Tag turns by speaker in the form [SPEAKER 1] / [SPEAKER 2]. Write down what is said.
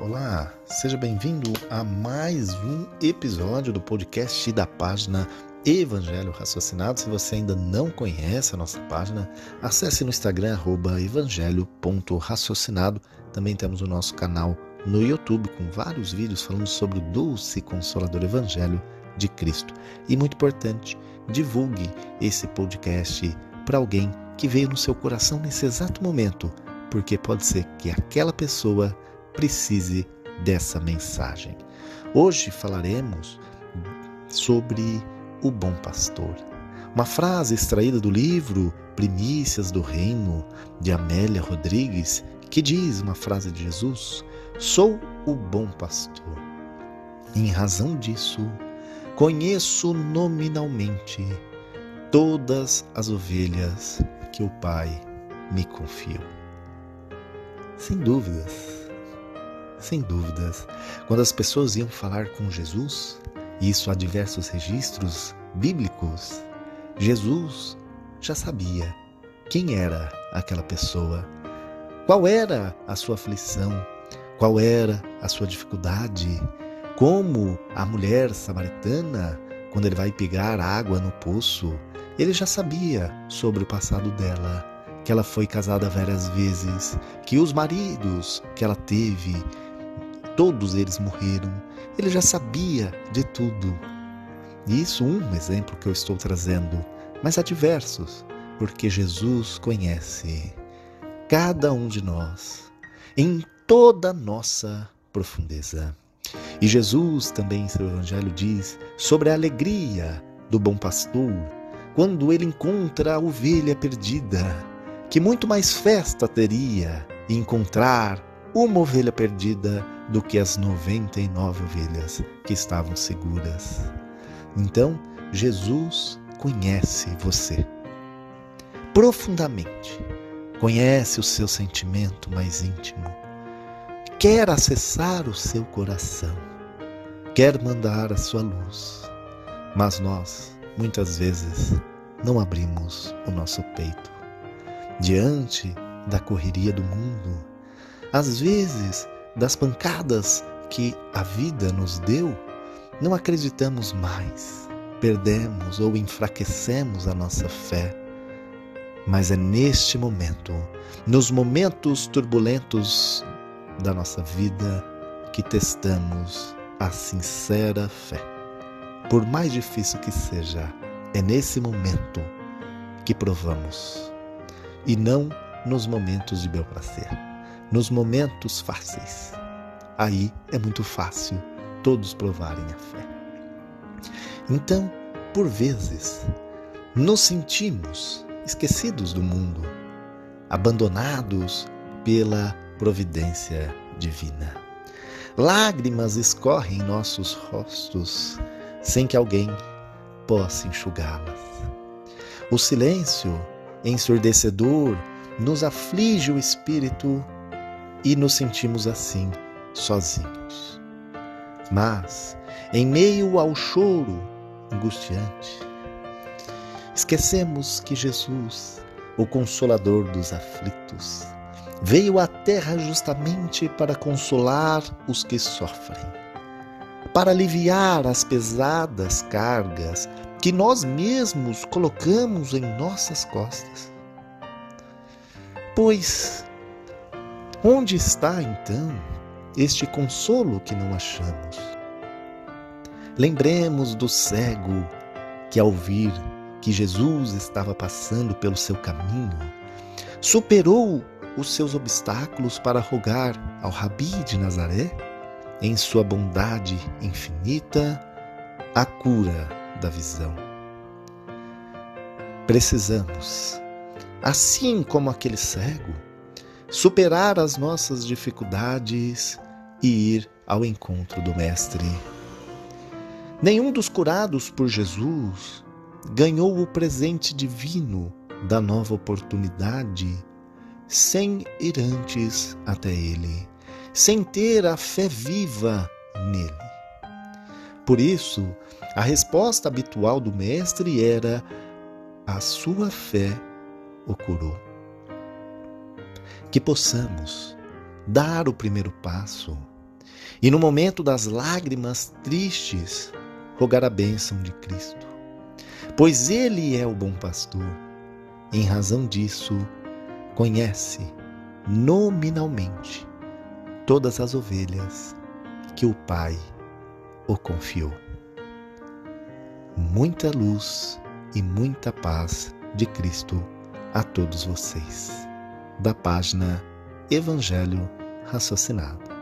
[SPEAKER 1] Olá, seja bem-vindo a mais um episódio do podcast da página Evangelho Raciocinado. Se você ainda não conhece a nossa página, acesse no Instagram evangelho.raciocinado. Também temos o nosso canal no YouTube com vários vídeos falando sobre o doce e consolador Evangelho de Cristo. E muito importante, divulgue esse podcast para alguém que veio no seu coração nesse exato momento, porque pode ser que aquela pessoa precise dessa mensagem. Hoje falaremos sobre o bom pastor. Uma frase extraída do livro Primícias do Reino de Amélia Rodrigues, que diz uma frase de Jesus: Sou o bom pastor. Em razão disso, conheço nominalmente todas as ovelhas que o Pai me confiou. Sem dúvidas, sem dúvidas, quando as pessoas iam falar com Jesus, isso há diversos registros bíblicos, Jesus já sabia quem era aquela pessoa, qual era a sua aflição, qual era a sua dificuldade, como a mulher samaritana, quando ele vai pegar água no poço, ele já sabia sobre o passado dela, que ela foi casada várias vezes, que os maridos que ela teve, todos eles morreram. Ele já sabia de tudo. E isso um exemplo que eu estou trazendo, mas há diversos, porque Jesus conhece cada um de nós em toda a nossa profundeza. E Jesus também em seu evangelho diz sobre a alegria do bom pastor quando ele encontra a ovelha perdida, que muito mais festa teria encontrar uma ovelha perdida do que as 99 ovelhas que estavam seguras. Então, Jesus conhece você profundamente, conhece o seu sentimento mais íntimo, quer acessar o seu coração, quer mandar a sua luz, mas nós muitas vezes não abrimos o nosso peito. Diante da correria do mundo, às vezes das pancadas que a vida nos deu, não acreditamos mais, perdemos ou enfraquecemos a nossa fé. Mas é neste momento, nos momentos turbulentos da nossa vida, que testamos a sincera fé por mais difícil que seja, é nesse momento que provamos. E não nos momentos de bel prazer, nos momentos fáceis. Aí é muito fácil todos provarem a fé. Então, por vezes, nos sentimos esquecidos do mundo, abandonados pela providência divina. Lágrimas escorrem em nossos rostos sem que alguém possa enxugá-las. O silêncio ensurdecedor nos aflige o espírito e nos sentimos assim, sozinhos. Mas, em meio ao choro angustiante, esquecemos que Jesus, o consolador dos aflitos, veio à terra justamente para consolar os que sofrem para aliviar as pesadas cargas que nós mesmos colocamos em nossas costas. Pois, onde está então este consolo que não achamos? Lembremos do cego que, ao vir que Jesus estava passando pelo seu caminho, superou os seus obstáculos para rogar ao Rabi de Nazaré em sua bondade infinita, a cura da visão. Precisamos, assim como aquele cego, superar as nossas dificuldades e ir ao encontro do Mestre. Nenhum dos curados por Jesus ganhou o presente divino da nova oportunidade sem ir antes até Ele sem ter a fé viva nele. Por isso, a resposta habitual do Mestre era: a sua fé o curou. Que possamos dar o primeiro passo E no momento das lágrimas tristes, rogar a bênção de Cristo. Pois Ele é o bom pastor. Em razão disso, conhece nominalmente todas as ovelhas que o Pai o confiou. Muita luz e muita paz de Cristo a todos vocês. Da página Evangelho Raciocinado.